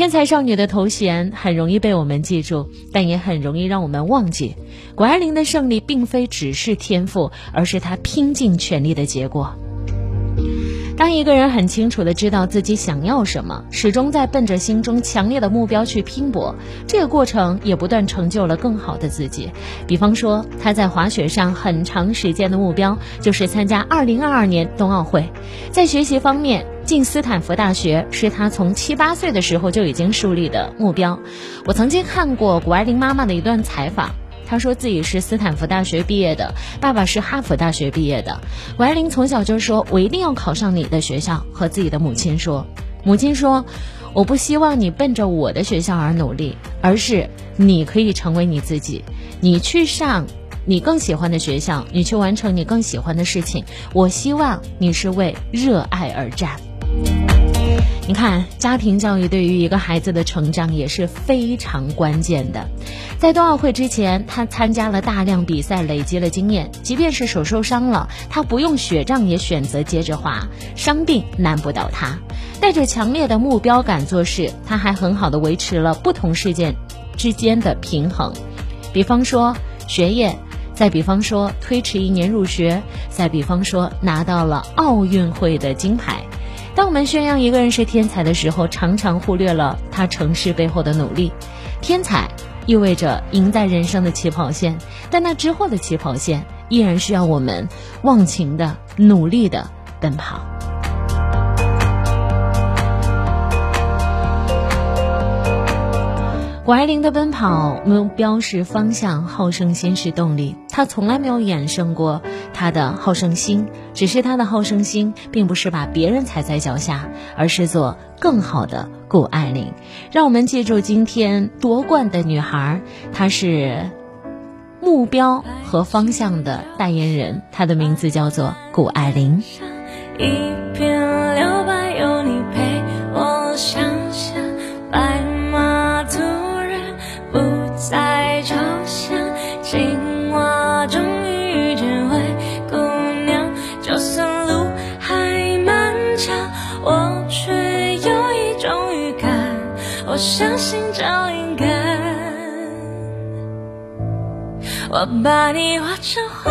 天才少女的头衔很容易被我们记住，但也很容易让我们忘记。谷爱凌的胜利并非只是天赋，而是她拼尽全力的结果。当一个人很清楚的知道自己想要什么，始终在奔着心中强烈的目标去拼搏，这个过程也不断成就了更好的自己。比方说，他在滑雪上很长时间的目标就是参加2022年冬奥会。在学习方面，进斯坦福大学是他从七八岁的时候就已经树立的目标。我曾经看过谷爱凌妈妈的一段采访。他说自己是斯坦福大学毕业的，爸爸是哈佛大学毕业的。谷爱凌从小就说：“我一定要考上你的学校。”和自己的母亲说：“母亲说，我不希望你奔着我的学校而努力，而是你可以成为你自己，你去上你更喜欢的学校，你去完成你更喜欢的事情。我希望你是为热爱而战。”你看，家庭教育对于一个孩子的成长也是非常关键的。在冬奥会之前，他参加了大量比赛，累积了经验。即便是手受伤了，他不用雪仗也选择接着滑，伤病难不倒他。带着强烈的目标感做事，他还很好的维持了不同事件之间的平衡。比方说学业，再比方说推迟一年入学，再比方说拿到了奥运会的金牌。当我们宣扬一个人是天才的时候，常常忽略了他成事背后的努力。天才意味着赢在人生的起跑线，但那之后的起跑线依然需要我们忘情的、努力的奔跑。谷爱凌的奔跑目标是方向，好胜心是动力。她从来没有衍生过她的好胜心，只是她的好胜心并不是把别人踩在脚下，而是做更好的谷爱凌。让我们记住今天夺冠的女孩，她是目标和方向的代言人，她的名字叫做谷爱凌。一片留白，有你我却有一种预感，我相信找灵感。我把你画成花，